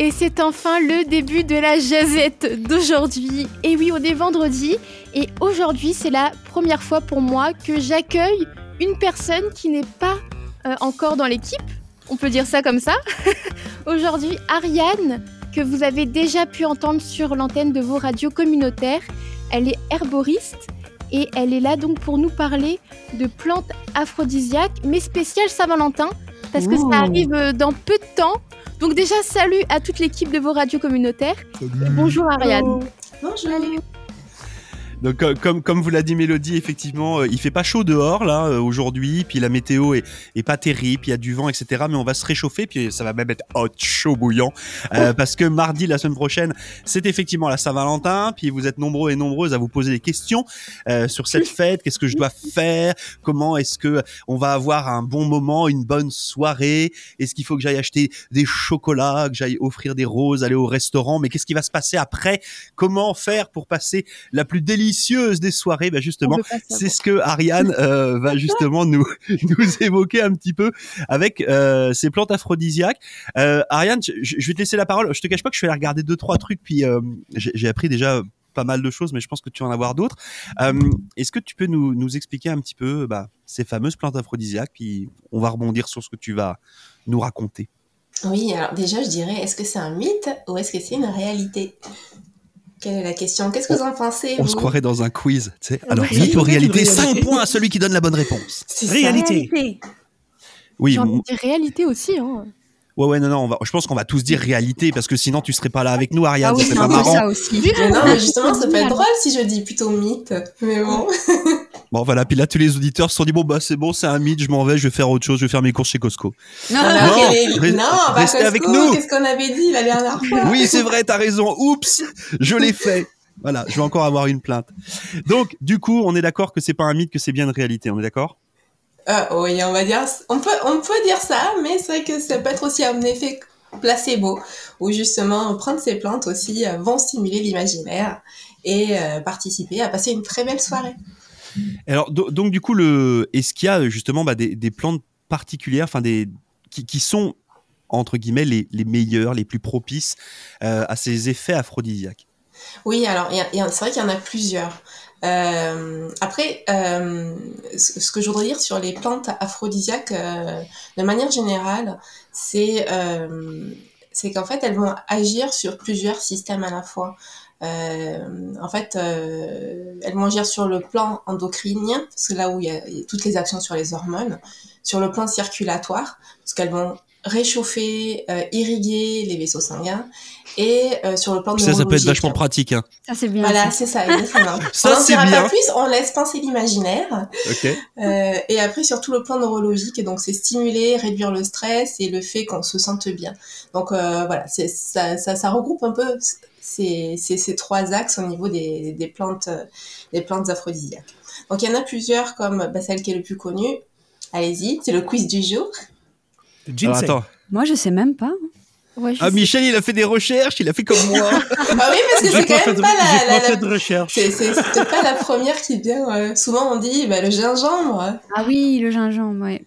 Et c'est enfin le début de la jazette d'aujourd'hui. Et oui, on est vendredi. Et aujourd'hui, c'est la première fois pour moi que j'accueille une personne qui n'est pas euh, encore dans l'équipe. On peut dire ça comme ça. aujourd'hui, Ariane, que vous avez déjà pu entendre sur l'antenne de vos radios communautaires. Elle est herboriste et elle est là donc pour nous parler de plantes aphrodisiaques, mais spéciales Saint-Valentin, parce que ça arrive euh, dans peu de temps. Donc déjà, salut à toute l'équipe de vos radios communautaires. Bonjour Ariane. Bonjour. Donc comme comme vous l'a dit Mélodie, effectivement, euh, il fait pas chaud dehors là euh, aujourd'hui, puis la météo est, est pas terrible, il y a du vent, etc. Mais on va se réchauffer, puis ça va même être hot, chaud, bouillant, euh, parce que mardi la semaine prochaine, c'est effectivement la Saint-Valentin, puis vous êtes nombreux et nombreuses à vous poser des questions sur cette fête. Qu'est-ce que je dois faire? Comment est-ce que on va avoir un bon moment, une bonne soirée? Est-ce qu'il faut que j'aille acheter des chocolats, que j'aille offrir des roses, aller au restaurant? Mais qu'est-ce qui va se passer après? Comment faire pour passer la plus délicieuse des soirées, bah justement, c'est ce que Ariane euh, va justement nous nous évoquer un petit peu avec euh, ces plantes aphrodisiaques. Euh, Ariane, je, vais te laisser la parole. Je te cache pas que je vais aller regarder deux trois trucs, puis j'ai appris déjà pas mal de choses, mais je pense que tu vas en avoir d'autres. Est-ce que tu peux nous, nous expliquer un petit peu bah, ces fameuses plantes aphrodisiaques, puis on va rebondir sur ce que tu vas nous raconter? Oui, alors déjà, je dirais, est-ce que c'est un mythe ou est-ce que c'est une réalité? Quelle est la question? Qu'est-ce que vous en pensez On se croirait dans un quiz. Tu sais. Alors, mythe ou réalité 5 points à celui qui donne la bonne réponse. Réalité. Oui. J'ai envie de dire réalité aussi. Hein. Ouais, ouais, non, non, on va, je pense qu'on va tous dire réalité parce que sinon tu serais pas là avec nous, Ariane. Ah oui, c'est pas marrant. Ça aussi. Mais non, mais justement, ça peut être drôle si je dis plutôt mythe. Mais bon. bon, voilà. Puis là, tous les auditeurs se sont dit bon, bah, c'est bon, c'est un mythe, je m'en vais, je vais faire autre chose, je vais faire mes courses chez Costco. Non, non, non restez avec nous. Qu'est-ce qu'on avait dit la dernière fois? Oui, c'est vrai, t'as raison. Oups, je l'ai fait. Voilà, je vais encore avoir une plainte. Donc, du coup, on est d'accord que c'est pas un mythe, que c'est bien une réalité. On est d'accord? Euh, oui, on va dire, on peut, on peut dire ça, mais c'est vrai que ça peut être aussi un effet placebo, où justement prendre ces plantes aussi euh, vont stimuler l'imaginaire et euh, participer à passer une très belle soirée. Alors donc du coup, est-ce qu'il y a justement bah, des, plantes particulières, enfin des qui, sont entre guillemets les, meilleures, les plus propices à ces effets aphrodisiaques? Oui, alors c'est vrai qu'il y en a plusieurs. Euh, après, euh, ce que je voudrais dire sur les plantes aphrodisiaques, euh, de manière générale, c'est qu'en fait, elles vont agir sur plusieurs systèmes à la fois. En fait, elles vont agir sur le plan endocrinien, c'est là où il y, a, toutes les actions sur les hormones, sur le plan circulatoire, parce qu'elles vont réchauffer, euh, irriguer les vaisseaux sanguins et euh, sur le plan de ça ça peut être vachement pratique hein. ça c'est bien voilà c'est ça exactement. Ça c'est bien pas plus on laisse penser l'imaginaire. Okay. euh, et après sur tout le plan neurologique donc c'est stimuler réduire le stress et le fait qu'on se sente bien. Donc euh, voilà c'est ça, ça, ça regroupe un peu ces, ces, ces trois axes au niveau des, des plantes des plantes aphrodisiaques donc il y en a plusieurs comme bah, celle qui est le plus connue allez-y c'est le quiz du jour alors, attends. Moi, je sais même pas. Ouais, ah, sais. Michel, il a fait des recherches, il a fait comme moi. ah oui, parce que c'est quand même pas la, la, la, fait de recherche. C'est pas la première qui vient. Euh, souvent, on dit bah, le gingembre. Ah oui, le gingembre, ouais.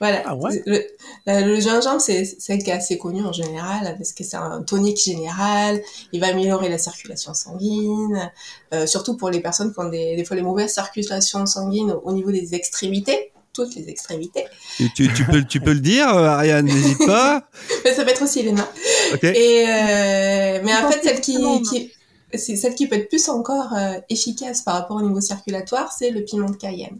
Voilà. Ah ouais? Le, le, gingembre, c'est celle qui est assez connue en général, parce que c'est un tonique général. Il va améliorer la circulation sanguine, euh, surtout pour les personnes qui ont des, des fois les mauvaises circulations sanguines au, au niveau des extrémités toutes les extrémités. tu, tu, peux, tu peux le dire, euh, Ariane, n'hésite pas. mais ça peut être aussi les mains. Okay. Et euh, mais en fait, celle qui, qui c'est celle qui peut être plus encore euh, efficace par rapport au niveau circulatoire, c'est le piment de Cayenne.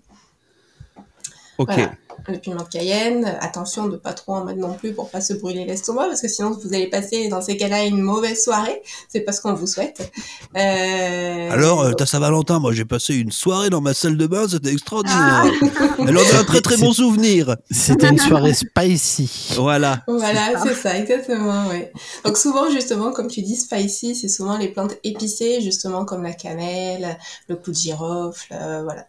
Ok. Voilà le piment de Cayenne. Attention de pas trop en mettre non plus pour pas se brûler l'estomac parce que sinon vous allez passer dans ces cas-là une mauvaise soirée. C'est pas ce qu'on vous souhaite. Euh... Alors, euh, t'as Saint-Valentin, moi j'ai passé une soirée dans ma salle de bain, c'était extraordinaire. Ah Elle en a un très très bon souvenir. C'était une soirée spicy. Voilà. Voilà, c'est ça, exactement, ouais. Donc souvent justement, comme tu dis, spicy, c'est souvent les plantes épicées, justement comme la cannelle, le clou de girofle, euh, voilà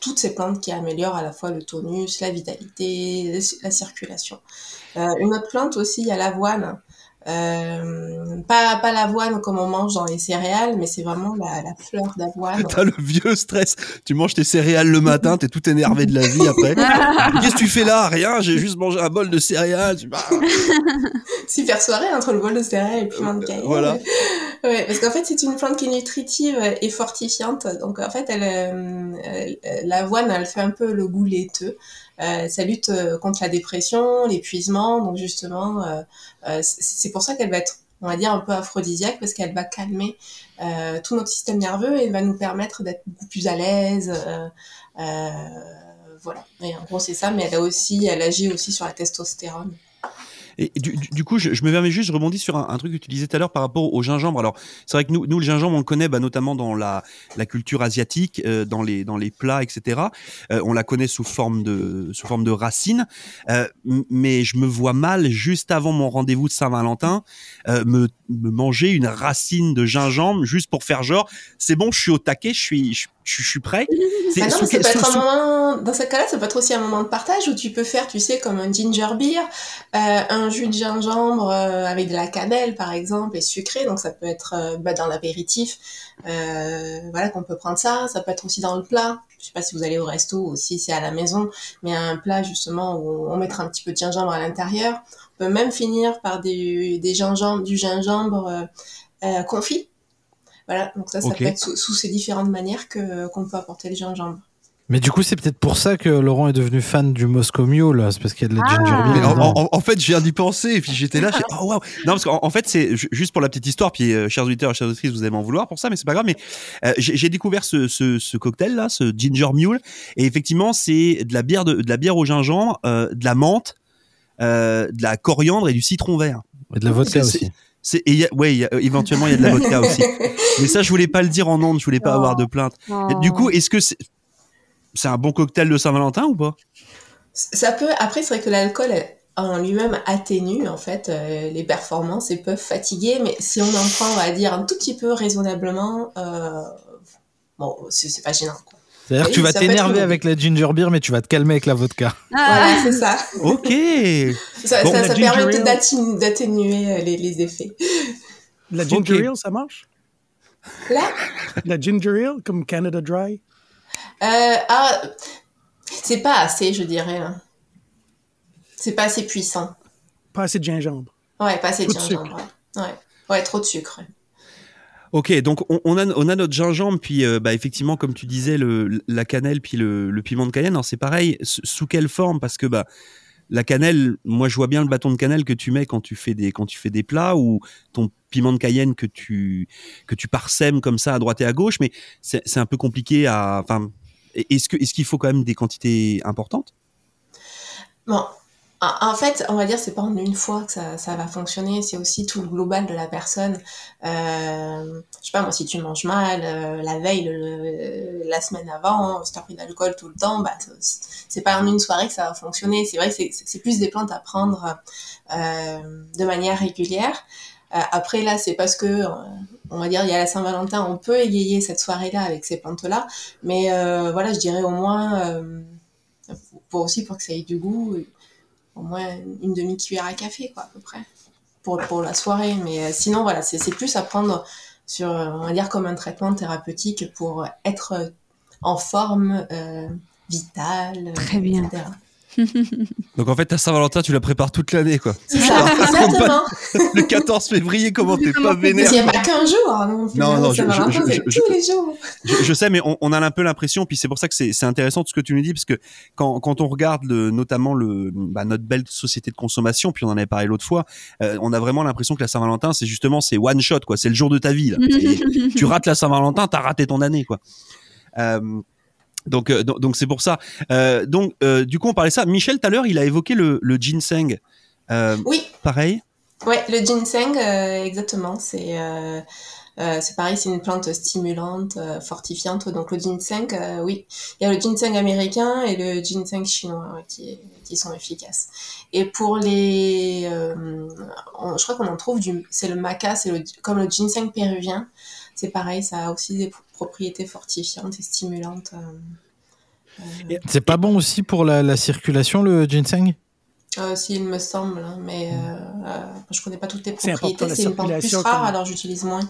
toutes ces plantes qui améliorent à la fois le tonus, la vitalité, la circulation. Euh, une autre plante aussi, il y a l'avoine. Euh, pas, pas l'avoine comme on mange dans les céréales, mais c'est vraiment la, la fleur d'avoine. T'as le vieux stress. Tu manges tes céréales le matin, t'es tout énervé de la vie après. Qu'est-ce que tu fais là? Rien, j'ai juste mangé un bol de céréales. Bah, Super soirée entre le bol de céréales et le piment de cayenne. Voilà. Ouais, parce qu'en fait, c'est une plante qui est nutritive et fortifiante. Donc, en fait, elle, euh, elle- l'avoine, elle fait un peu le goût laiteux. Euh, ça lutte euh, contre la dépression, l'épuisement. Donc, justement, euh, euh, c'est pour ça qu'elle va être, on va dire, un peu aphrodisiaque parce qu'elle va calmer euh, tout notre système nerveux et va nous permettre d'être beaucoup plus à l'aise. euh, euh, voilà. Et en gros, c'est ça. Mais elle a aussi, elle agit aussi sur la testostérone. Et du, du- coup, je, je me permets juste, je rebondis sur un, un truc que tu disais tout à l'heure par rapport au gingembre. Alors, c'est vrai que nous, nous, le gingembre, on le connaît bah, notamment dans la, la culture asiatique, euh, dans, les, dans les plats, etc. Euh, on la connaît sous forme de, sous forme de racines. Euh, mais je me vois mal, juste avant mon rendez-vous de Saint-Valentin, euh, me, me manger une racine de gingembre juste pour faire genre, c'est bon, je suis au taquet, je suis, je, je suis prêt. C'est non, sous mais ça quel- peut être sous- un moment, dans ce cas-là, ça peut être aussi un moment de partage où tu peux faire, tu sais, comme un ginger beer, euh, un jus de gingembre euh, avec de la cannelle, par exemple, et sucré. Donc, ça peut être euh, bah, dans l'apéritif, voilà, qu'on peut prendre ça. Ça peut être aussi dans le plat. Je sais pas si vous allez au resto ou si c'est à la maison, mais un plat, justement, où on mettra un petit peu de gingembre à l'intérieur. On peut même finir par des, des gingembres, du gingembre confit. Voilà, donc ça, ça peut être sous, sous ces différentes manières que qu'on peut apporter le gingembre. Mais du coup, c'est peut-être pour ça que Laurent est devenu fan du Moscow Mule. C'est parce qu'il y a de la Ah. ginger beer. Mais en, dedans. en- en fait, je viens d'y penser, et puis j'étais là, j'ai oh waouh. Non, parce qu'en en fait, c'est ju- juste pour la petite histoire, puis euh, chers auditeurs et chères auditrices, vous allez m'en vouloir pour ça, mais c'est pas grave. Mais euh, j'ai découvert ce, ce, ce ginger mule, et effectivement, c'est de la bière de, de la bière au gingembre, euh, de la menthe, euh, de la coriandre et du citron vert. Et de la vodka aussi. C'est et il y a- ouais, il y a- euh, éventuellement il y a de la vodka aussi. Mais ça, je voulais pas le dire en ondes, je voulais pas Oh. avoir de plainte. Du coup, est-ce que c'est un bon cocktail de Saint-Valentin ou pas? Ça peut. Après, c'est vrai que l'alcool en lui-même atténue en fait euh, les performances et peuvent fatiguer, mais si on en prend, on va dire un tout petit peu raisonnablement, euh, bon, c'est pas gênant. Quoi. C'est-à-dire que tu vas t'énerver avec la ginger beer, mais tu vas te calmer avec la vodka. Ah, Voilà, c'est ça. Ok. Ça, Bon, ça, la permet d'atténuer euh, les, les effets. La ginger Ok. ale, ça marche? Là, La ginger ale, comme Canada Dry? euh, ah, c'est pas assez, je dirais. hein. C'est pas assez puissant. Pas assez de gingembre. Ouais, pas assez de Trop de gingembre. Ouais. ouais. Ouais, trop de sucre. ouais. Ok, donc on, on a, on a notre gingembre, puis euh, bah, effectivement, comme tu disais, le, la cannelle, puis le, le piment de cayenne. Alors c'est pareil, sous quelle forme? Parce que bah, la cannelle, moi je vois bien le bâton de cannelle que tu mets quand tu fais des, quand tu fais des plats, ou ton piment de cayenne que tu, que tu parsèmes comme ça à droite et à gauche, mais c'est un peu compliqué à. Enfin, est-ce que- est-ce qu'il faut quand même des quantités importantes? Bon, en fait, on va dire c'est pas en une fois que ça, ça va fonctionner, c'est aussi tout le global de la personne. Euh, je sais pas moi, si tu manges mal euh, la veille, le- la semaine avant, si t'as pris de l'alcool tout le temps, bah c'est- pas en une soirée que ça va fonctionner. C'est vrai c'est- plus des plantes à prendre euh, de manière régulière. Euh, après là, c'est parce que euh, on va dire il y a la Saint-Valentin, on peut égayer cette soirée-là avec ces plantes-là, mais euh, voilà, je dirais au moins euh, pour aussi pour que ça ait du goût au moins une demi-cuillère à café, quoi, à peu près, pour, pour la soirée. Mais euh, sinon, voilà, c'est plus à prendre sur, euh, on va dire, comme un traitement thérapeutique pour être en forme euh, vitale, Très bien. etc. Donc en fait, ta Saint-Valentin, tu la prépares toute l'année, quoi. C'est ça, exactement. Le 14 février, comment t'es pas Il vénère n'y a pas qu'un jour, hein, non Non, hein, non, je- je- je- tous les jours. je, sais, mais on, on a un peu l'impression, puis c'est pour ça que c'est c'est intéressant tout ce que tu nous dis, parce que quand, quand on regarde le, notamment le, bah, notre belle société de consommation, puis on en avait parlé l'autre fois, euh, on a vraiment l'impression que la Saint-Valentin, c'est justement c'est one shot, quoi. C'est le jour de ta vie. Là. Tu rates la Saint-Valentin, t'as raté ton année, quoi. Euh, donc, euh, donc donc c'est pour ça. Euh, donc, euh, du coup, on parlait ça. Michel, tout à l'heure, il a évoqué le, le ginseng. Oui, pareil. Ouais, le ginseng, exactement. C'est c'est pareil, c'est une plante stimulante, fortifiante. Donc le ginseng, oui, il y a le ginseng américain et le ginseng chinois ouais, qui, qui sont efficaces. Et pour les, on- je crois qu'on en trouve du, c'est le maca, c'est le, comme le ginseng péruvien. C'est pareil, ça a aussi des pro- propriétés fortifiantes et stimulantes. euh, euh. C'est pas bon aussi pour la, la circulation, le ginseng? Euh, si, il me semble, hein, mais euh, euh, je connais pas toutes les propriétés. C'est une plante plus rare, comme- alors j'utilise moins.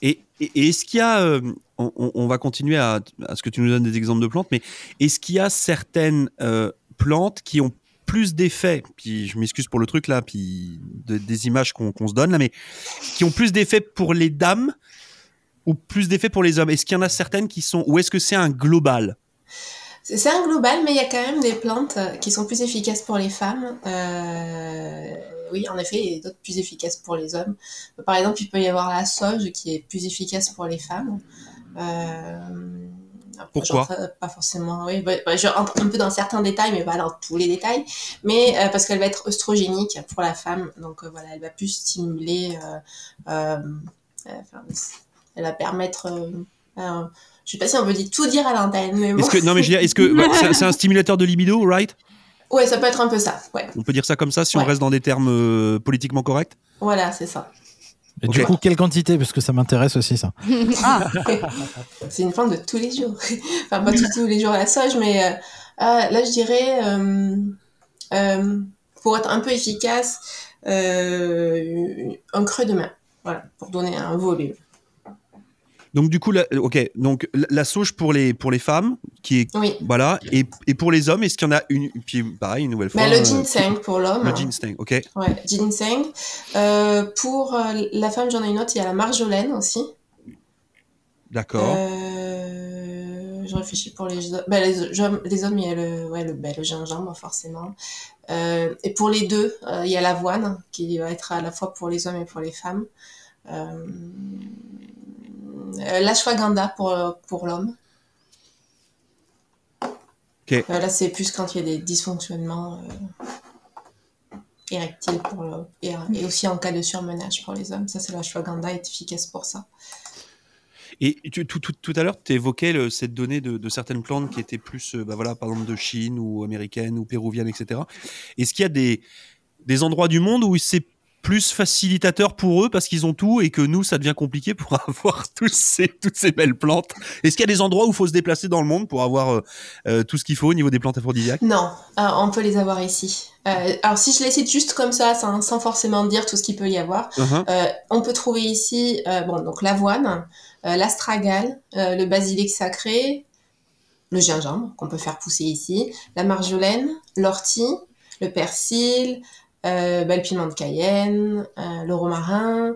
Et, et- et est-ce qu'il y a, euh, on, va continuer à, à ce que tu nous donnes des exemples de plantes, mais est-ce qu'il y a certaines euh, plantes qui ont plus d'effets, puis je m'excuse pour le truc là, puis de- des images qu'on qu'on se donne là, mais qui ont plus d'effets pour les dames ou plus d'effets pour les hommes? Est-ce qu'il y en a certaines qui sont, ou est-ce que c'est un global? C'est un global, mais il y a quand même des plantes euh, qui sont plus efficaces pour les femmes. Euh, oui, en effet, et d'autres plus efficaces pour les hommes. Par exemple, il peut y avoir la sauge qui est plus efficace pour les femmes. Euh, Pourquoi? Pas forcément, oui. bah, bah, je rentre un peu dans certains détails, mais pas dans tous les détails. Mais euh, parce qu'elle va être œstrogénique pour la femme. Donc voilà, elle va plus stimuler. enfin, elle va permettre. euh, euh, je sais pas si on veut dire tout dire à l'antenne, mais bon. Est-ce que non mais je veux dire, est-ce que bah, c'est un- c'est un stimulateur de libido, right? Ouais, ça peut être un peu ça. Ouais, On peut dire ça comme ça si on reste dans des termes euh, politiquement corrects? Voilà, c'est ça. Et du coup, quelle quantité? Parce que ça m'intéresse aussi, ça. Ah, C'est une plante de tous les jours. enfin, pas tous, tous les jours la sauge, mais euh, euh, là, je dirais, euh, euh, pour être un peu efficace, euh, un creux de main. Voilà, pour donner un volume. Donc du coup, la, euh, ok, donc la, la sauge pour les pour les femmes, qui est Oui. voilà, et, et pour les hommes, est-ce qu'il y en a une Puis pareil, une nouvelle fois. Mais le euh, ginseng pour l'homme. le ginseng, ok, Ouais, ginseng. Euh, pour euh, la femme, j'en ai une autre, il y a la marjolaine aussi. d'accord. Euh, je réfléchis pour les hommes. Ben, les, hommes- les hommes, il y a le, ouais, le, ben, le gingembre, forcément. Euh, et pour les deux, euh, il y a l'avoine, qui va être à la fois pour les hommes et pour les femmes. Euh, euh, l'ashwagandha pour, pour l'homme. Euh, là, c'est plus quand il y a des dysfonctionnements euh, érectiles pour le, et, et aussi en cas de surmenage pour les hommes. Ça, c'est l'ashwagandha est efficace pour ça. Et tu- tout, tout, tout à l'heure, tu évoquais le- cette donnée de, de certaines plantes qui étaient plus, euh, bah voilà, par exemple de Chine ou américaines ou péruviennes, etc. Est-ce qu'il y a des, des endroits du monde où c'est plus facilitateur pour eux parce qu'ils ont tout et que nous, ça devient compliqué pour avoir tous ces, toutes ces belles plantes Est-ce qu'il y a des endroits où il faut se déplacer dans le monde pour avoir euh, euh, tout ce qu'il faut au niveau des plantes aphrodisiaques? Non, euh, on peut les avoir ici. Euh, alors si je les cite juste comme ça, sans, sans forcément dire tout ce qu'il peut y avoir, Uh-huh. on peut trouver ici bon, donc l'avoine, l'astragale, le basilic sacré, le gingembre qu'on peut faire pousser ici, la marjolaine, l'ortie, le persil, euh, bah, le piment de Cayenne, euh, le romarin,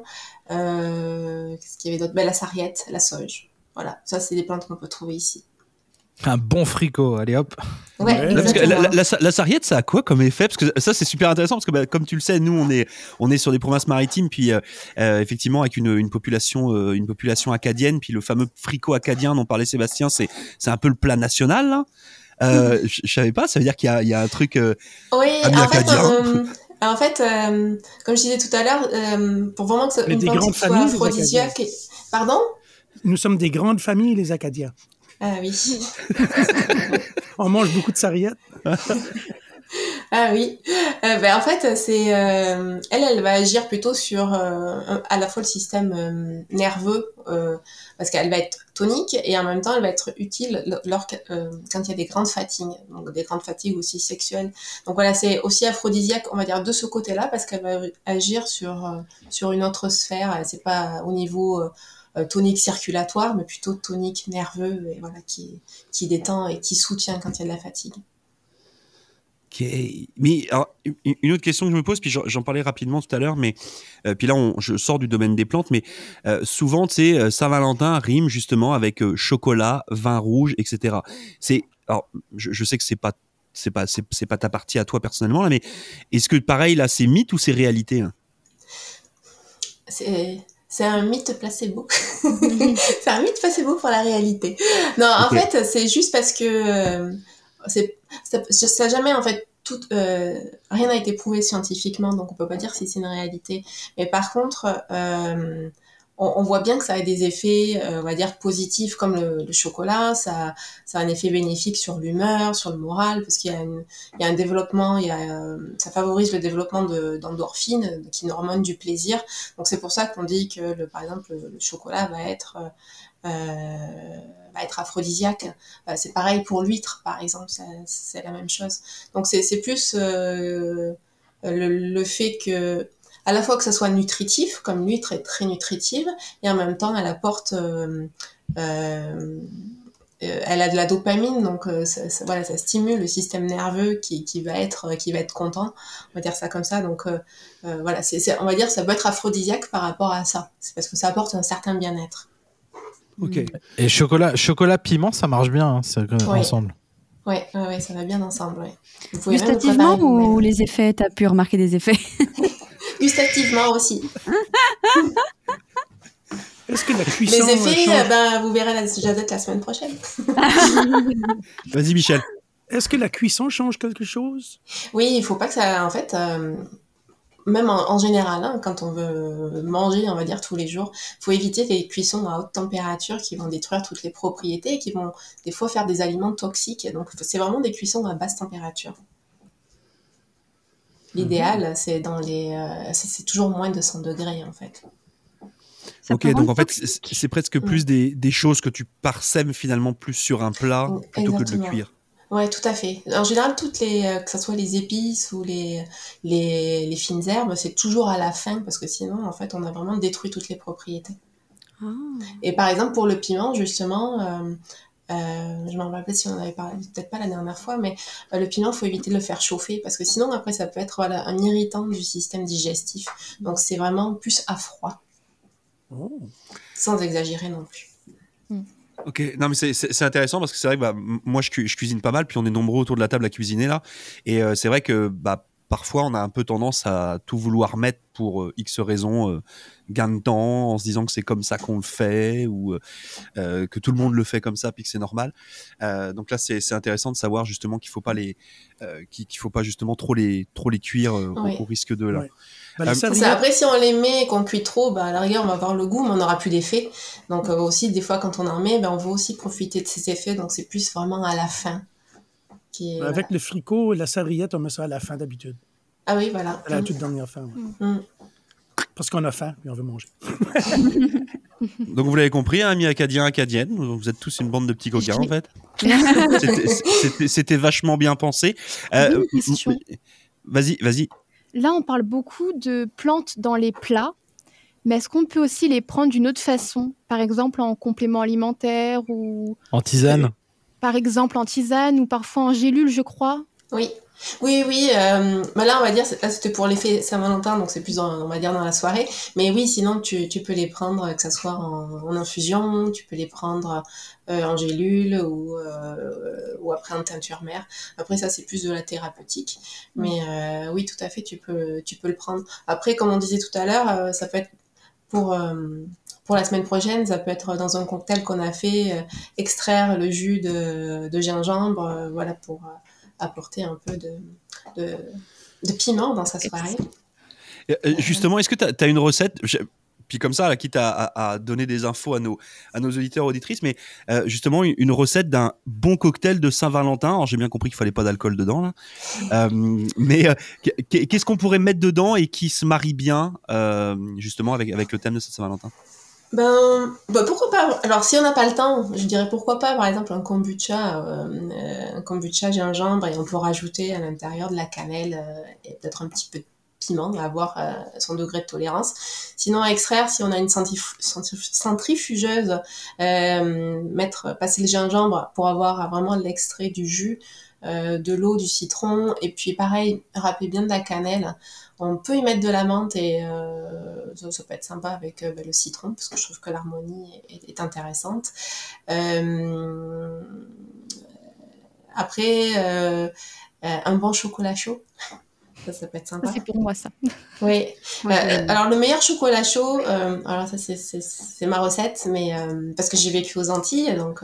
euh, qu'est-ce qu'il y avait d'autre? Bah, La sarriette, la sauge. Voilà, ça c'est des plantes qu'on peut trouver ici. Un bon fricot, allez hop. Ouais, Ouais. Là, parce que la, exactement. la, la sa- la sarriette, ça a quoi comme effet? Parce que ça, c'est super intéressant parce que, bah, comme tu le sais, nous, on est, on est sur des provinces maritimes, puis euh, euh, effectivement avec une, une population, euh, une population acadienne, puis le fameux fricot acadien dont parlait Sébastien, c'est, c'est un peu le plat national. Euh, je je savais pas, ça veut dire qu'il y a, il y a un truc. euh, Oui, Ami en fait, euh, en fait euh, comme je disais tout à l'heure, euh, pour vraiment que ça, une plante soit aphrodisiaque. et- Pardon? Nous sommes des grandes familles, les Acadiens. Ah oui. On mange beaucoup de sarriette. Ah oui. Ben, en fait, c'est euh, elle, elle va agir plutôt sur euh, à la fois le système euh, nerveux euh, parce qu'elle va être tonique et en même temps elle va être utile lors quand il y a des grandes fatigues, donc des grandes fatigues aussi sexuelles. Donc voilà, c'est aussi aphrodisiaque, on va dire de ce côté-là parce qu'elle va agir sur sur une autre sphère. C'est pas au niveau tonique circulatoire, mais plutôt tonique nerveux et voilà qui qui détend et qui soutient quand il y a de la fatigue. Ok. Mais alors, une autre question que je me pose, puis j'en parlais rapidement tout à l'heure, mais euh, puis là on, je sors du domaine des plantes, mais euh, souvent tu sais euh, Saint-Valentin rime justement avec euh, chocolat, vin rouge, etc. C'est alors je, je sais que c'est pas c'est pas c'est pas ta partie à toi personnellement là, mais est-ce que pareil là c'est mythe ou c'est réalité hein? C'est c'est un mythe placebo. c'est un mythe placebo pour la réalité. Non, en fait, c'est juste parce que euh, c'est ça, jamais en fait tout euh, rien n'a été prouvé scientifiquement, donc on peut pas dire si c'est une réalité. Mais par contre, euh, on, voit bien que ça a des effets, euh, on va dire positifs comme le, chocolat. Ça, ça a un effet bénéfique sur l'humeur, sur le moral, parce qu'il y y a un développement, il y a, ça favorise le développement de- d'endorphines, qui est une hormone du plaisir. Donc c'est pour ça qu'on dit que, le, par exemple, le, chocolat va être, va être aphrodisiaque. Euh, c'est pareil pour l'huître, par exemple, c'est la même chose. Donc c'est plus le, le, fait que à la fois que ça soit nutritif, comme l'huître est très nutritive, et en même temps elle apporte euh, elle a de la dopamine, donc euh, ça, voilà, ça stimule le système nerveux qui, va être content. On va dire ça comme ça. Donc euh, voilà, on va dire ça peut être aphrodisiaque par rapport à ça. C'est parce que ça apporte un certain bien-être. Ok. Et chocolat, chocolat piment, ça marche bien hein, ça, ensemble. Ouais, ouais, ça va bien ensemble. Ouais. Gustativement ou les effets T'as pu remarquer des effets Gustativement aussi. Est-ce que la cuisson. Les effets, euh, ben, vous verrez la jazette la semaine prochaine. Vas-y, Michel. Est-ce que la cuisson change quelque chose? Oui, il faut pas que ça. En fait, euh, même en, général, hein, quand on veut manger, on va dire tous les jours, il faut éviter les cuissons à haute température qui vont détruire toutes les propriétés et qui vont des fois faire des aliments toxiques. Donc, c'est vraiment des cuissons à basse température. L'idéal, mhm. c'est dans les, euh, c'est toujours moins de 100 degrés en fait ok, donc en fait, c'est presque plus des, des, choses que tu parsèmes finalement plus sur un plat plutôt que de le cuire. Ouais, tout à fait. En général, toutes les, euh, que ce soit les épices ou les, les, les fines herbes, c'est toujours à la fin parce que sinon, en fait, on a vraiment détruit toutes les propriétés. Ah. Et par exemple, pour le piment, justement, euh, euh, je m'en rappelle si on en avait parlé, peut-être pas la dernière fois, mais le piment, il faut éviter de le faire chauffer parce que sinon, après, ça peut être voilà, un irritant du système digestif. Donc, c'est vraiment plus à froid. Oh. Sans exagérer non plus. Hmm. Ok, non mais c'est intéressant parce que c'est vrai que bah, moi je, je, cuisine pas mal, puis on est nombreux autour de la table à cuisiner là, et euh, c'est vrai que bah, parfois on a un peu tendance à tout vouloir mettre pour euh, X raisons, euh, gain de temps, en se disant que c'est comme ça qu'on le fait ou que tout le monde le fait comme ça, puis que c'est normal. donc là c'est intéressant de savoir justement qu'il faut pas les, qu'il faut pas justement trop les trop les cuire au, risque de là. Bah, après, si on les met et qu'on cuit trop, bah, à la rigueur, on va avoir le goût, mais on n'aura plus d'effet. Donc, euh, aussi, des fois, quand on en met, bah, on veut aussi profiter de ces effets. Donc, c'est plus vraiment à la fin. Qui Avec le fricot et la serviette, on met ça à la fin d'habitude. Ah oui, voilà. À la toute dernière fin. Mm. Parce qu'on a faim et on veut manger. Donc vous l'avez compris, hein, amis acadiens, acadiennes, vous êtes tous une bande de petits coquins en fait. C'était vachement bien pensé. Euh, vas-y, vas-y. Là, on parle beaucoup de plantes dans les plats, mais est-ce qu'on peut aussi les prendre d'une autre façon? Par exemple, en complément alimentaire ou. En tisane Par exemple, en tisane ou parfois en gélule, je crois. Oui. Oui, oui. Euh, bah là, on va dire, là, c'était pour l'effet Saint-Valentin, donc c'est plus, on va dire, dans la soirée. Mais oui, sinon, tu, tu peux les prendre, que ce soit en, infusion, tu peux les prendre euh, en gélule ou, euh, ou après en teinture mère. Après, ça, c'est plus de la thérapeutique. Mais euh, oui, tout à fait, tu peux, tu peux le prendre. Après, comme on disait tout à l'heure, euh, ça peut être pour pour la semaine prochaine, ça peut être dans un cocktail qu'on a fait, extraire le jus de, de gingembre, voilà, pour apporter un peu de, de, piment dans sa soirée. Euh, justement, est-ce que tu as, une recette? Puis comme ça, quitte à, à, donner des infos à nos, à nos auditeurs auditrices, mais euh, justement une recette d'un bon cocktail de Saint-Valentin. Alors j'ai bien compris qu'il fallait pas d'alcool dedans là, euh, mais qu'est-ce qu'on pourrait mettre dedans et qui se marie bien justement avec avec le thème de Saint-Valentin? Ben, ben, pourquoi pas? Alors si on n'a pas le temps, je dirais pourquoi pas par exemple un kombucha, euh, un kombucha gingembre et on peut rajouter à l'intérieur de la cannelle euh, et peut-être un petit peu de piment, avoir euh, son degré de tolérance. Sinon à extraire, si on a une centrifugeuse, euh, mettre passer le gingembre pour avoir vraiment l'extrait du jus, euh, de l'eau, du citron et puis pareil, râper bien de la cannelle. On peut y mettre de la menthe et euh, ça, peut être sympa avec euh, bah, le citron parce que je trouve que l'harmonie est, intéressante. Euh, après, un bon chocolat chaud. Ça, ça peut être sympa. C'est pour moi ça. Oui. Euh, alors le meilleur chocolat chaud, euh, alors ça c'est ma recette, mais euh, parce que j'ai vécu aux Antilles, donc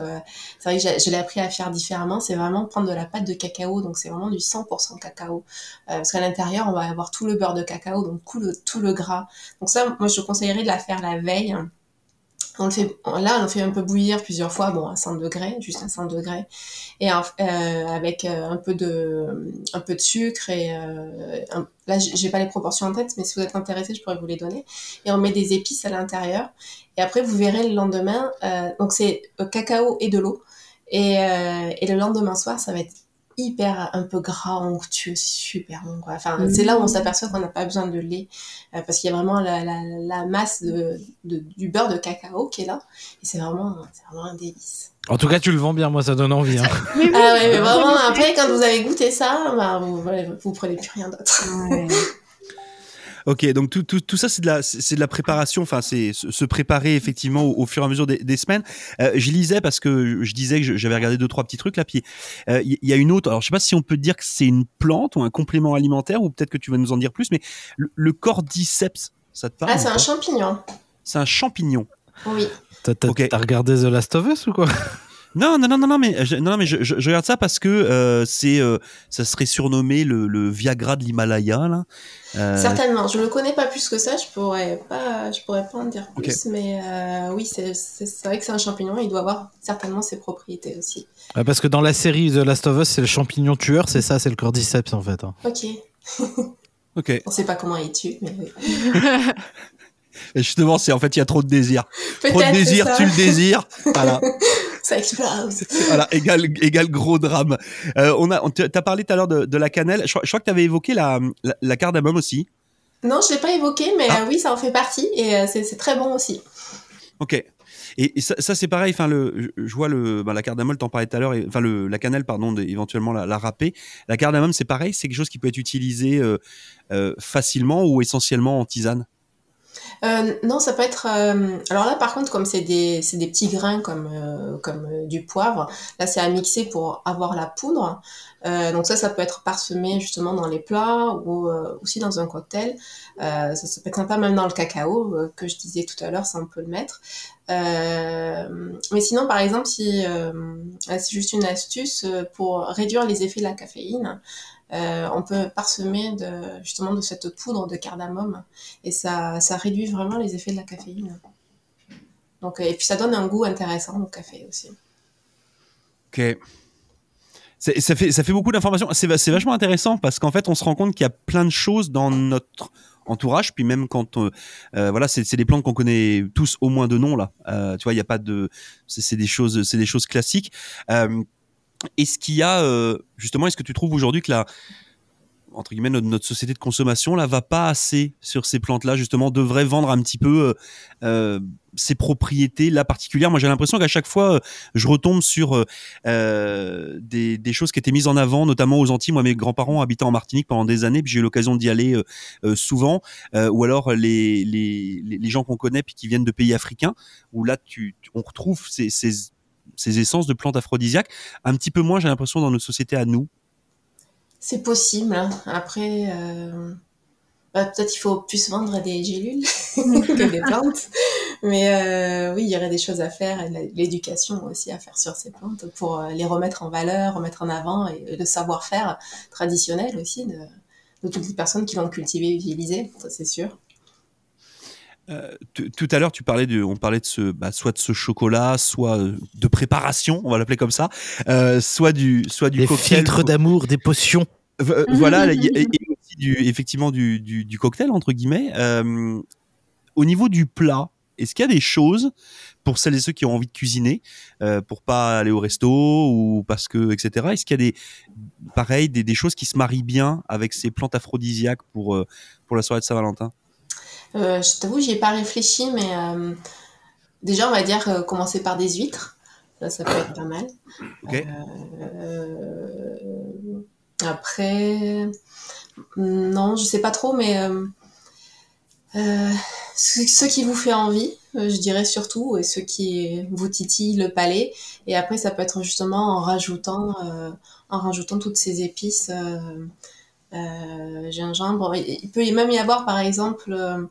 c'est vrai que je l'ai appris à faire différemment. C'est vraiment prendre de la pâte de cacao, donc c'est vraiment du 100% cacao, parce qu'à l'intérieur on va avoir tout le beurre de cacao, donc tout le tout le gras. Donc ça, moi je conseillerais de la faire la veille. On le fait, là, on le fait un peu bouillir plusieurs fois, bon, à 100 degrés, juste à 100 degrés, et euh, avec euh, un peu de, un peu de sucre et euh, là, j'ai pas les proportions en tête, mais si vous êtes intéressé, je pourrais vous les donner. Et on met des épices à l'intérieur. Et après, vous verrez le lendemain, euh, donc c'est cacao et de l'eau. Et, et le lendemain soir, ça va être hyper un peu gras, onctueux, super bon. Quoi. Enfin, c'est là où on s'aperçoit qu'on n'a pas besoin de lait euh, parce qu'il y a vraiment la, la, la masse de, de, du beurre de cacao qui est là et c'est vraiment, c'est vraiment un délice. En tout cas, tu le vends bien, moi ça donne envie. Hein. Mais oui, ah ouais, mais vraiment, après, quand vous avez goûté ça, bah, vous, vous prenez plus rien d'autre. Ouais. Ok, donc tout, tout, tout ça, c'est de la, c'est de la préparation. Enfin, c'est se préparer effectivement au, au, fur et à mesure des, des semaines. Euh, je lisais parce que je disais que j'avais regardé deux trois petits trucs là. Puis il euh, y, y, a une autre. Alors je sais pas si on peut dire que c'est une plante ou un complément alimentaire ou peut-être que tu vas nous en dire plus. Mais le, le cordyceps, ça te parle Ah, c'est un champignon. C'est un champignon. Oui. T'as okay. regardé The Last of Us ou quoi? Non, non, non, non, non, mais je, non, mais je, je, je regarde ça parce que euh, c'est, euh, ça serait surnommé le, le Viagra de l'Himalaya là. Euh... Certainement, je le connais pas plus que ça, je pourrais pas, je pourrais pas en dire plus, okay. mais euh, oui, c'est vrai que c'est un champignon, il doit avoir certainement ses propriétés aussi. Ouais, parce que dans la série The Last of Us, c'est le champignon tueur, c'est ça, c'est le cordyceps en fait. Hein. Ok. ok. On sait pas comment il tue, mais oui. Et justement, c'est en fait, il y a trop de désir. Trop de désir, tu le désires. Voilà. Ça explose. Voilà, égal, égal gros drame. Euh, on a, on t'as parlé tout à l'heure de, de, la cannelle. Je, je crois que tu avais évoqué la, la, la, cardamome aussi. Non, je l'ai pas évoqué, mais ah. euh, oui, ça en fait partie et euh, c'est très bon aussi. Ok. Et, et ça, ça c'est pareil. Enfin, le, je vois le, bah, la cardamome, t'en parlais tout à l'heure. Enfin, le, la cannelle, pardon, éventuellement la, la râper. La cardamome, c'est pareil. C'est quelque chose qui peut être utilisé euh, facilement ou essentiellement en tisane? Euh, non, ça peut être. Euh... Alors là, par contre, comme c'est des, des petits grains comme, euh, comme euh, du poivre, là, c'est à mixer pour avoir la poudre. Euh, donc ça, ça peut être parsemé justement dans les plats ou aussi dans un cocktail. Ça, ça, peut être sympa même dans le cacao que je disais tout à l'heure, ça on peut le mettre. mais sinon, par exemple, si c'est juste une astuce pour réduire les effets de la caféine. Euh, on peut parsemer de, justement de cette poudre de cardamome et ça, ça réduit vraiment les effets de la caféine. Donc, et puis ça donne un goût intéressant au café aussi. Ok. Ça fait, beaucoup d'informations. C'est vachement intéressant parce qu'en fait, on se rend compte qu'il y a plein de choses dans notre entourage. Puis même quand, euh, euh, voilà, c'est des plantes qu'on connaît tous au moins de nom là. Euh, tu vois, il n'y a pas de, c'est des choses, c'est des choses classiques. Est-ce qu'il y a euh, justement, est-ce que tu trouves aujourd'hui que la entre guillemets notre, notre, société de consommation là va pas assez sur ces plantes là justement devrait vendre un petit peu euh, euh, ses propriétés là particulières? Moi j'ai l'impression qu'à chaque fois euh, je retombe sur des, choses qui étaient mises en avant notamment aux Antilles. Moi mes grands-parents habitaient en Martinique pendant des années puis j'ai eu l'occasion d'y aller souvent. Ou alors les, les, les gens qu'on connaît puis qui viennent de pays africains où là tu, on retrouve ces ces essences de plantes aphrodisiaques. Un petit peu moins, j'ai l'impression, dans nos sociétés à nous. C'est possible. Hein. Après, euh... bah, peut-être il faut plus vendre des gélules que des plantes. Mais euh, oui, il y aurait des choses à faire l'éducation aussi à faire sur ces plantes pour euh, les remettre en valeur, remettre en avant et le savoir-faire traditionnel aussi de, toutes les personnes qui l'ont cultivé et utilisé, c'est sûr. Euh, tout à l'heure, tu parlais de, on parlait de ce, bah, soit de ce chocolat, soit euh, de préparation, on va l'appeler comme ça, euh, soit du, soit du des cocktail. filtres d'amour, des potions. Euh, voilà, et, et, aussi du, effectivement du, du, du, cocktail entre guillemets. Au niveau du plat, est-ce qu'il y a des choses pour celles et ceux qui ont envie de cuisiner, pour pas aller au resto ou parce que etc. Est-ce qu'il y a des, pareil, des, des choses qui se marient bien avec ces plantes aphrodisiaques pour pour la soirée de Saint-Valentin? Euh, je t'avoue, j'y ai pas réfléchi, mais euh, déjà, on va dire euh, commencer par des huîtres. Ça, ça peut être pas mal. Okay. après, non, je sais pas trop, mais ce, ce, qui vous fait envie, je dirais surtout, et ce qui vous titille le palais. Et après, ça peut être justement en rajoutant, en rajoutant toutes ces épices. Euh, gingembre. Il peut même y avoir, par exemple, euh,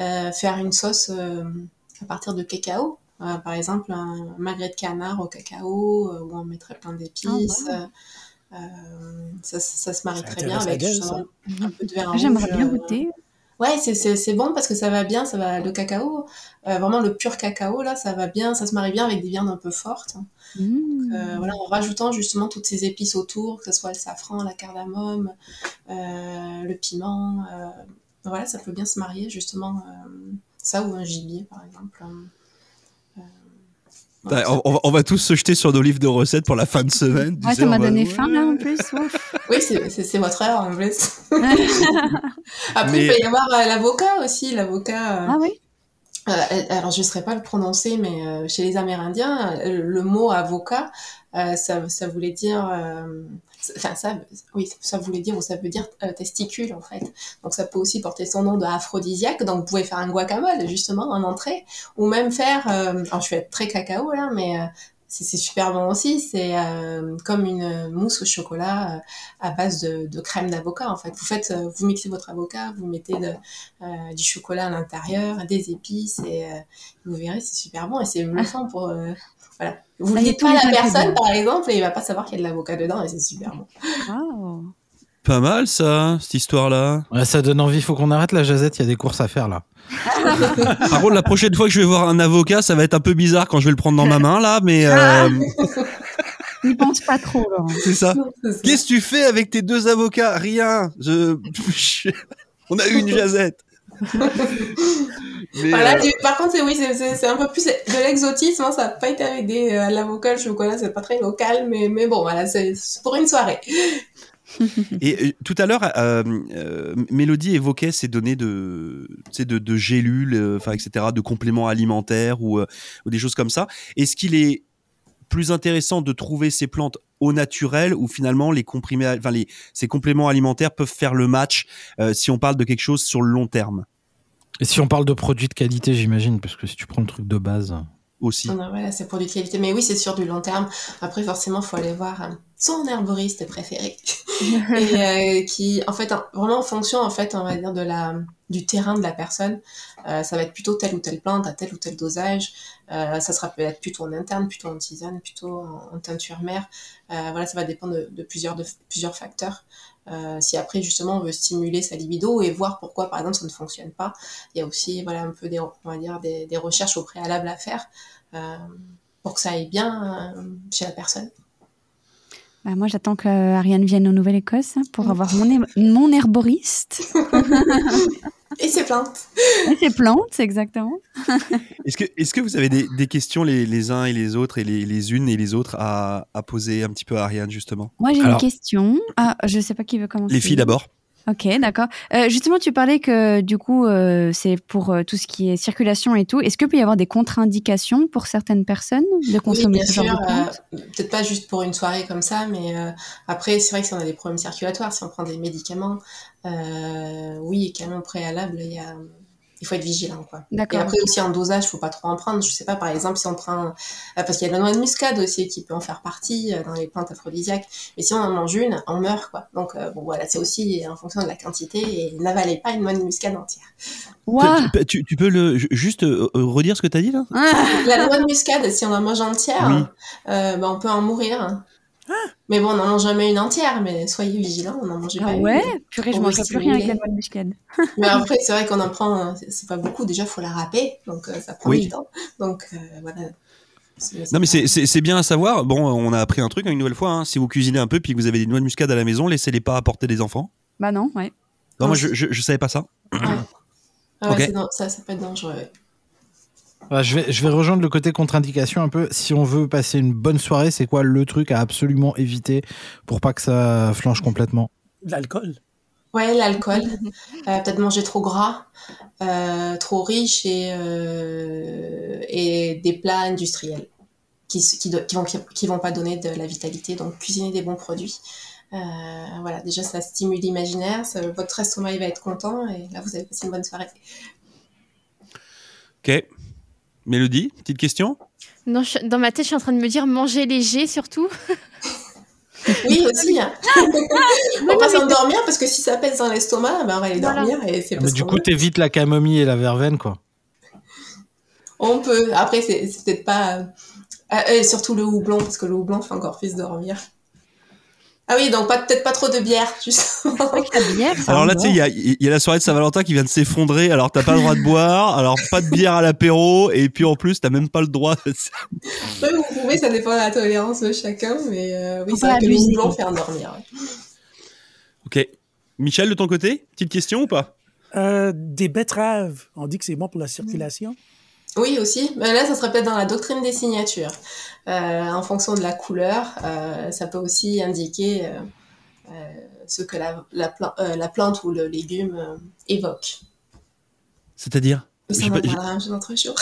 euh, faire une sauce à partir de cacao. par exemple, un magret de canard au cacao, où on mettrait plein d'épices. Oh, wow. ça, ça, se marie très bien avec un peu de rouge. J'aimerais bien goûter. Ouais, c'est- bon parce que ça va bien, ça va le cacao, euh, vraiment le pur cacao là, ça va bien, ça se marie bien avec des viandes un peu fortes. Mmh. Euh, voilà, en rajoutant justement toutes ces épices autour, que ce soit le safran, la cardamome, euh, le piment, voilà, ça peut bien se marier justement ça ou un gibier par exemple. Ouais, ça- on, on va, tous se jeter sur nos livres de recettes pour la fin de semaine. Ouais, ça m'a donné ouais. faim là en plus. ouf. Oui, c'est votre heure en plus. Après, Mais- il peut y avoir euh, l'avocat aussi, l'avocat. euh, Ah oui Euh, alors, je ne saurais pas le prononcer, mais euh, chez les Amérindiens, le mot avocat, euh, ça, ça voulait dire. Enfin, ça, oui, ça voulait dire, ou ça veut dire euh, testicule, en fait. Donc, ça peut aussi porter son nom de aphrodisiaque. Donc, vous pouvez faire un guacamole, justement, en entrée. Ou même faire. euh, alors, je vais être très cacao, là, mais euh, c'est super bon aussi. C'est euh, comme une mousse au chocolat euh, à base de, de crème d'avocat, en fait. Vous faites, euh, vous mixez votre avocat, vous mettez de, du chocolat à l'intérieur, des épices, et vous verrez, c'est super bon et c'est bluffant pour. euh, voilà. Vous est, dites pas à la personne, par exemple, et il va pas savoir qu'il y a de l'avocat dedans et c'est super bon. Wow. Pas mal ça, cette histoire-là. Ouais, ça donne envie, faut qu'on arrête la jazette, il y a des courses à faire là. Par contre, la prochaine fois que je vais voir un avocat, ça va être un peu bizarre quand je vais le prendre dans ma main là, mais euh, N'y pense pas trop, c'est ça. Qu'est-ce que tu fais avec tes deux avocats? Rien. Je... On a eu une jazette. Mais, Voilà, euh, par contre, c'est oui, c'est- un peu plus de l'exotisme, hein, ça n'a pas été avec des euh, l'avocat, le chocolat, c'est pas très local, mais, mais bon, voilà, c'est pour une soirée. Et euh, tout à l'heure, euh, euh, Mélodie évoquait ces données de, de, de gélules, etc., de compléments alimentaires ou, des choses comme ça. Est-ce qu'il est plus intéressant de trouver ces plantes au naturel ou finalement les comprimés, ces compléments alimentaires peuvent faire le match si on parle de quelque chose sur le long terme? Et si on parle de produits de qualité, j'imagine, parce que si tu prends le truc de base. Aussi Non, non, voilà, c'est pour du qualité. Mais oui, c'est sur du long terme. Après, forcément, il faut aller voir euh, son herboriste préféré. et euh, qui, en fait, en- vraiment en fonction, en fait, on va dire, de la, du terrain de la personne, euh, ça va être plutôt telle ou telle plante à tel ou tel dosage. Euh, ça sera peut-être plutôt en interne, plutôt en tisane, plutôt en, en teinture mère. Euh, voilà, ça va dépendre de, de plusieurs, de plusieurs facteurs. Euh, si après justement on veut stimuler sa libido et voir pourquoi par exemple ça ne fonctionne pas, il y a aussi voilà un peu des on va dire des, des recherches au préalable à faire euh, pour que ça aille bien euh, chez la personne. Bah, moi, j'attends que Ariane vienne en Nouvelle-Écosse pour avoir mon, mon herboriste. Et ses plantes. Et ses plantes, exactement. Est-ce que, est-ce que vous avez des, des questions les, les uns et les autres et les, les unes et les autres à, à poser un petit peu à Ariane justement? Moi, j'ai une question. Ah, je sais pas qui veut commencer. Les filles d'abord. Ok, d'accord. Euh, justement, tu parlais que du coup, euh, c'est pour euh, tout ce qui est circulation et tout. Est-ce qu'il peut y avoir des contre-indications pour certaines personnes de Oui, consommer bien ce sûr. de Peut-être pas juste pour une soirée comme ça, mais après, c'est vrai que si on a des problèmes circulatoires, si on prend des médicaments, oui, au préalable, il y a, il faut être vigilant, quoi. Et après aussi en dosage, faut pas trop en prendre. Je sais pas, par exemple, si on prend, euh, parce qu'il y a la noix de muscade aussi qui peut en faire partie euh, dans les plantes aphrodisiaques. Mais si on en mange une, on meurt, quoi. Donc euh, bon, voilà, c'est aussi en fonction de la quantité et n'avalez pas une noix de muscade entière. Ouah Tu, tu- tu peux le, ju- juste redire ce que tu as dit là? Ah La noix de muscade, si on en mange entière, Oui. euh, ben, on peut en mourir. Mais bon, on n'en mange jamais une entière, mais soyez vigilants, on n'en mange Ah pas ouais? Une. Purée, je Pour mangerai plus rien avec la noix de muscade. Mais après, c'est vrai qu'on en prend, euh, c'est- pas beaucoup, déjà, il faut la râper, donc euh, ça prend Oui. du temps. Donc euh, voilà. Non mais c'est- bien à savoir. Bon, on a appris un truc une nouvelle fois. hein. Si vous cuisinez un peu puis que vous avez des noix de muscade à la maison, laissez-les pas apporter des enfants. Bah non, ouais. Non, Ah, moi c'est- je, je, je savais pas ça. Ouais. Ah ouais, ça, ça peut être dangereux. Bah, je, vais, je vais rejoindre le côté contre-indication un peu. Si on veut passer une bonne soirée, c'est quoi le truc à absolument éviter pour pas que ça flanche complètement? L'alcool. Ouais, l'alcool. Euh, Peut-être manger trop gras, euh, trop riche et, euh, et des plats industriels qui, qui, do- qui vont, qui vont pas donner de la vitalité. Donc, cuisiner des bons produits. Euh, voilà, déjà, ça stimule l'imaginaire. Votre estomac il va être content et là, vous avez passé une bonne soirée. Ok. Mélodie, petite question? Non, je- dans ma tête, je suis en train de me dire manger léger surtout. Oui, aussi. on va s'endormir parce que si ça pèse dans l'estomac, ben, on va aller Voilà. dormir et c'est Ah, Mais du coup, t'évites la camomille et la verveine, quoi. On peut. Après, c'est c'est peut-être pas. euh, et surtout le houblon, parce que le houblon fait encore plus dormir. Ah oui, donc peut-être pas trop de bière, justement. La bière, ça Alors là, tu sais, il y a, il y a la soirée de Saint-Valentin qui vient de s'effondrer. Alors t'as pas le droit de boire. Alors pas de bière à l'apéro. Et puis en plus, t'as même pas le droit. Oui, vous pouvez, ça dépend de la tolérance de chacun, mais euh, oui, c'est vrai que voulons faire ouais. ok. Michel, de ton côté, petite question ou pas? Euh, des betteraves, on dit que c'est bon pour la circulation. Oui, aussi. Mais là, ça serait peut-être dans la doctrine des signatures. Euh, en fonction de la couleur, euh, ça peut aussi indiquer euh, euh, ce que la, la, plan- euh, la plante ou le légume euh, évoque. C'est-à-dire? Ça, on pas- en j'ai- parlera un autre jour.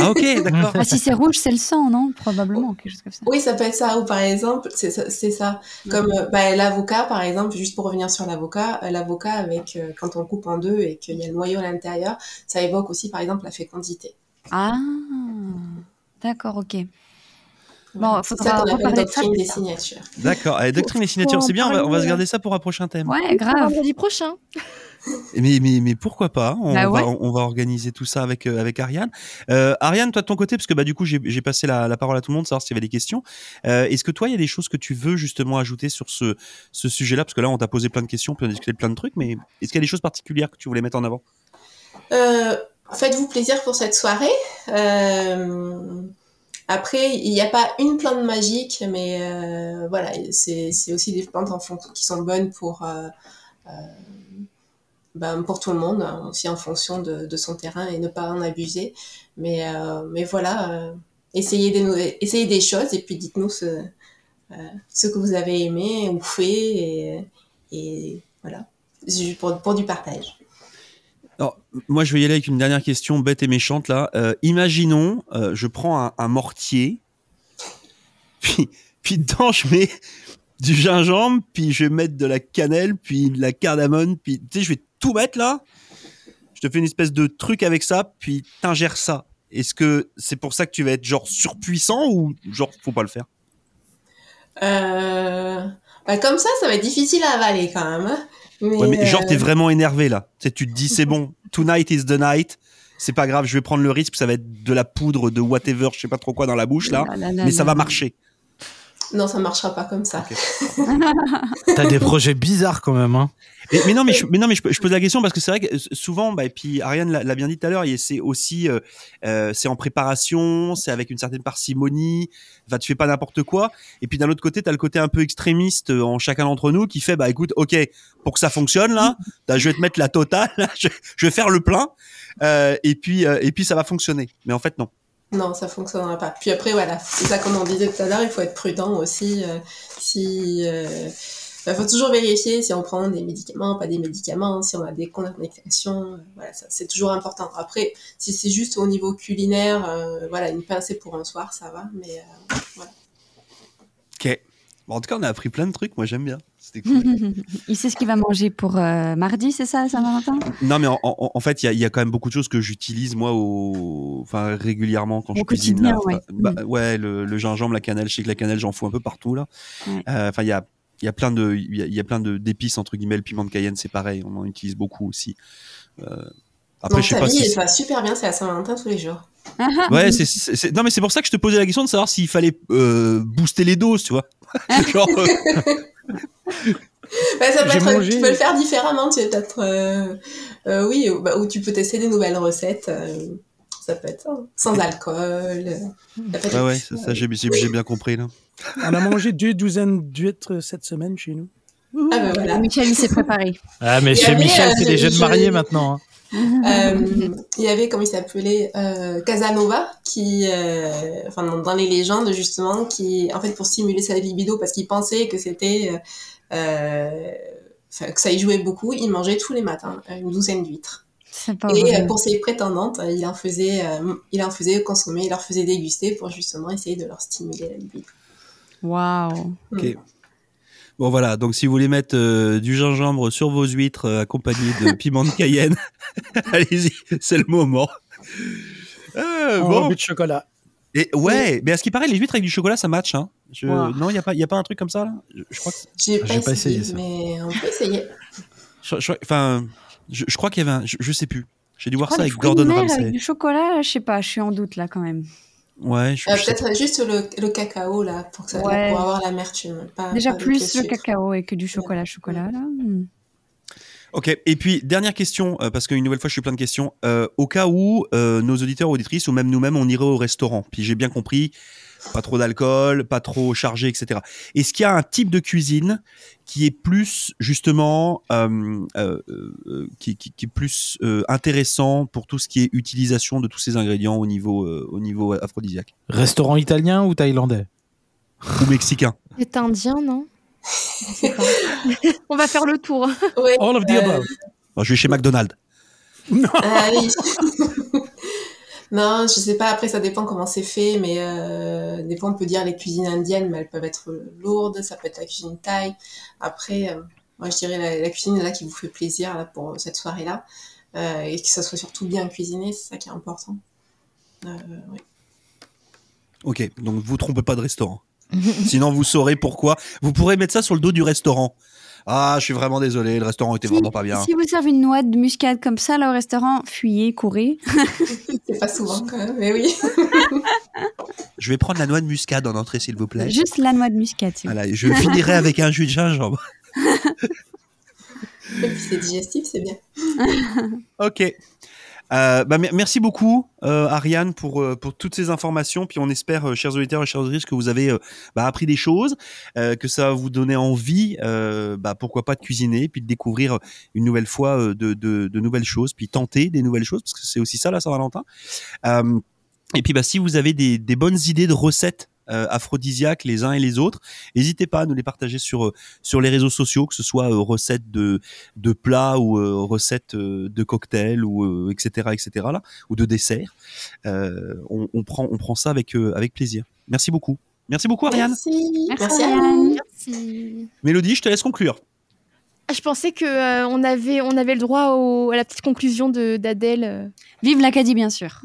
Ah ok, d'accord. Ah, si c'est rouge, c'est le sang, non? Probablement, quelque chose comme ça. Oui, ça peut être ça. Ou par exemple, c'est ça. ça. Comme euh, bah, l'avocat, par exemple, juste pour revenir sur l'avocat, euh, l'avocat avec euh, quand on le coupe en deux et qu'il y a le noyau à l'intérieur, ça évoque aussi, par exemple, la fécondité. Ah, d'accord, ok. Bon, c'est faudra ça qu'on appelle reparler de ça doctrine des signatures. D'accord. Allez, doctrine des signatures, c'est bien. On va, on va se garder ça pour un prochain thème. Ouais, grave. Vendredi prochain. Mais, mais, mais pourquoi pas on, Bah va, on va organiser tout ça avec, euh, avec Ariane. Euh, Ariane, toi de ton côté, parce que bah, du coup j'ai j'ai passé la, la parole à tout le monde, savoir s'il y avait des questions. Euh, Est-ce que toi, il y a des choses que tu veux justement ajouter sur ce, ce sujet-là? Parce que là, on t'a posé plein de questions, puis on a discuté de plein de trucs, mais est-ce qu'il y a des choses particulières que tu voulais mettre en avant? Euh, Faites-vous plaisir pour cette soirée. Euh, après, il n'y a pas une plante magique, mais euh, voilà, c'est aussi des plantes qui sont bonnes pour, euh, ben, tout le monde, hein, aussi en fonction de, son terrain et ne pas en abuser. Mais, voilà, essayez, des, choses et puis dites-nous ce, que vous avez aimé ou fait. Et, voilà, pour du partage. Moi, je vais y aller avec une dernière question bête et méchante là. Euh, imaginons, euh, je prends un, mortier, puis, puis dedans je mets du gingembre, puis je vais mettre de la cannelle, puis de la cardamone, puis tu sais, je vais tout mettre là. Je te fais une espèce de truc avec ça, puis t'ingères ça. Est-ce que c'est pour ça que tu vas être genre surpuissant ou genre faut pas le faire? Euh, bah comme ça, ça va être difficile à avaler quand même. Mais, Ouais, mais genre t'es vraiment énervé là. Tu sais, tu te dis c'est bon, tonight is the night. C'est pas grave, je vais prendre le risque, ça va être de la poudre de whatever, je sais pas trop quoi dans la bouche là, mais ça va marcher. Non, ça marchera pas comme ça. T'as des projets bizarres quand même. Hein. Mais, mais non, mais, je, mais non, mais je, je pose la question parce que c'est vrai que souvent, bah, et puis Ariane l'a bien dit tout à l'heure, c'est aussi, euh, euh, c'est en préparation, c'est avec une certaine parcimonie. Enfin, tu fais pas n'importe quoi. Et puis d'un autre côté, t'as le côté un peu extrémiste euh, en chacun d'entre nous qui fait, bah écoute, ok, pour que ça fonctionne là, bah, je vais te mettre la totale, là, je, je vais faire le plein, euh, et puis euh, et puis ça va fonctionner. Mais en fait, non. Non, ça fonctionnera pas. Puis après, voilà, c'est ça comme on disait tout à l'heure, il faut être prudent aussi. euh, si, euh, bah, faut toujours vérifier si on prend des médicaments, pas des médicaments, si on a des contre-indications. euh, voilà, c'est toujours important. Après, si c'est juste au niveau culinaire, voilà, une pincée pour un soir, ça va. Mais voilà. Ok. Bon, en tout cas, on a appris plein de trucs. Moi, j'aime bien. C'était cool. Il sait ce qu'il va manger pour euh, mardi, c'est ça, Saint-Valentin Non, mais en, en- en fait, il y a, il y a quand même beaucoup de choses que j'utilise moi au, enfin régulièrement quand Au je cuisine. là. ouais. Bah, ouais, le, le gingembre, la cannelle. Je sais que la cannelle, j'en fous un peu partout là. Ouais. Euh, Enfin, il y a, il y a plein de, il y a, il y a plein de d'épices entre guillemets. Le piment de Cayenne, c'est pareil. On en utilise beaucoup aussi. Euh, après, Donc, je sais ta pas vie, si. elle va super bien, c'est à Saint-Valentin tous les jours. Ouais, c'est, c'est- c'est- non, mais c'est pour ça que je te posais la question de savoir s'il fallait euh, booster les doses, tu vois. Genre, euh, Bah, ça peut J'ai être, mangé- Tu peux le faire différemment, tu peux peut-être, euh, euh, oui, ou, bah, ou tu peux tester des nouvelles recettes. euh, ça peut être hein. sans alcool. euh, ça peut être ouais, ça, ça, j'ai, bien compris là. On a mangé deux douzaines d'huîtres cette semaine chez nous. Ah, bah, voilà. Michel, il s'est préparé. Ah, mais chez Michel, euh, c'est des je- jeunes mariés maintenant. hein. Euh, il y avait, comment il s'appelait, euh, Casanova, qui, euh, enfin, dans, les légendes, justement, qui, en fait, pour stimuler sa libido, parce qu'il pensait que c'était, que ça y jouait beaucoup, il mangeait tous les matins une douzaine d'huîtres. Pas Et vrai. pour ses prétendantes, il en faisait, euh, il en faisait consommer, il leur faisait déguster pour justement essayer de leur stimuler la libido. Waouh. Ok. Bon voilà, donc si vous voulez mettre euh, du gingembre sur vos huîtres euh, accompagné de piment de Cayenne, allez-y, c'est le moment. Euh, En bon. but de chocolat. Et ouais, mais à ce qui paraît, les huîtres avec du chocolat, ça match. Hein? Je- Wow. Non, il n'y a, pas- y a pas un truc comme ça là? Je, je crois que. J'ai pas, J'ai pas essayé, essayé ça. mais on peut essayer. je- je- Enfin, je, je crois qu'il y avait un. Je, je sais plus. J'ai dû voir Oh, ça avec Gordon Ramsay. avec du chocolat, je sais pas, je suis en doute là quand même. Ouais, je, Euh, Peut-être juste le, le cacao, là, pour, que ça, Ouais. pour avoir l'amertume. pas- Déjà pas plus le cacao et que du chocolat, chocolat là. Ok, et puis dernière question, euh, parce qu'une nouvelle fois je suis plein de questions. Euh, au cas où euh, nos auditeurs ou auditrices, ou même nous-mêmes, on irait au restaurant, puis j'ai bien compris, pas trop d'alcool, pas trop chargé, etc. Est-ce qu'il y a un type de cuisine qui est plus justement, euh, euh, euh, qui, qui- qui est plus euh, intéressant pour tout ce qui est utilisation de tous ces ingrédients au niveau, euh, au niveau aphrodisiaque? Restaurant italien ou thaïlandais? Ou mexicain C'est indien, non? On va faire le tour. Ouais. All of the Euh, above. Bon, Je vais chez McDonald's. Ah oui. non, je sais pas. Après, ça dépend comment c'est fait, mais euh, des fois, on peut dire les cuisines indiennes, mais elles peuvent être lourdes. Ça peut être la cuisine thaï. Après, euh, moi, je dirais la, la cuisine là qui vous fait plaisir là pour cette soirée-là, Euh, et que ça soit surtout bien cuisiné, c'est ça qui est important. Euh, ouais. Ok, donc vous trompez pas de restaurant. Sinon, vous saurez pourquoi. Vous pourrez mettre ça sur le dos du restaurant. Ah, je suis vraiment désolé, le restaurant était Si, vraiment pas bien. si vous servez une noix de muscade comme ça là au restaurant, fuyez, courez. C'est pas souvent quand même, mais oui. Je vais prendre la noix de muscade en entrée, s'il vous plaît. Juste la noix de muscade. s'il Voilà, je finirai avec un jus de gingembre. Et puis c'est digestif, c'est bien. Ok. Euh, bah, mer- merci beaucoup, euh, Ariane, pour, euh, pour toutes ces informations. Puis on espère, euh, chers auditeurs et chers auditrices, que vous avez euh, bah, appris des choses, que ça va vous donner envie, bah, pourquoi pas, de cuisiner, puis de découvrir une nouvelle fois de, de, de nouvelles choses, puis tenter des nouvelles choses, parce que c'est aussi ça, la Saint-Valentin. Et puis, bah, si vous avez des, des bonnes idées de recettes aphrodisiaques les uns et les autres, n'hésitez pas à nous les partager sur, euh, sur les réseaux sociaux, que ce soit euh, recettes de, de plats ou euh, recettes euh, de cocktails ou euh, etc etc là ou de desserts. Euh, on, on prend on prend ça avec euh, avec plaisir. Merci beaucoup. Merci beaucoup Ariane. Merci. Merci, Ariane. Merci. Mélodie, je te laisse conclure. Je pensais que euh, on avait on avait le droit au- à la petite conclusion de d'Adèle. euh. Vive l'Acadie bien sûr.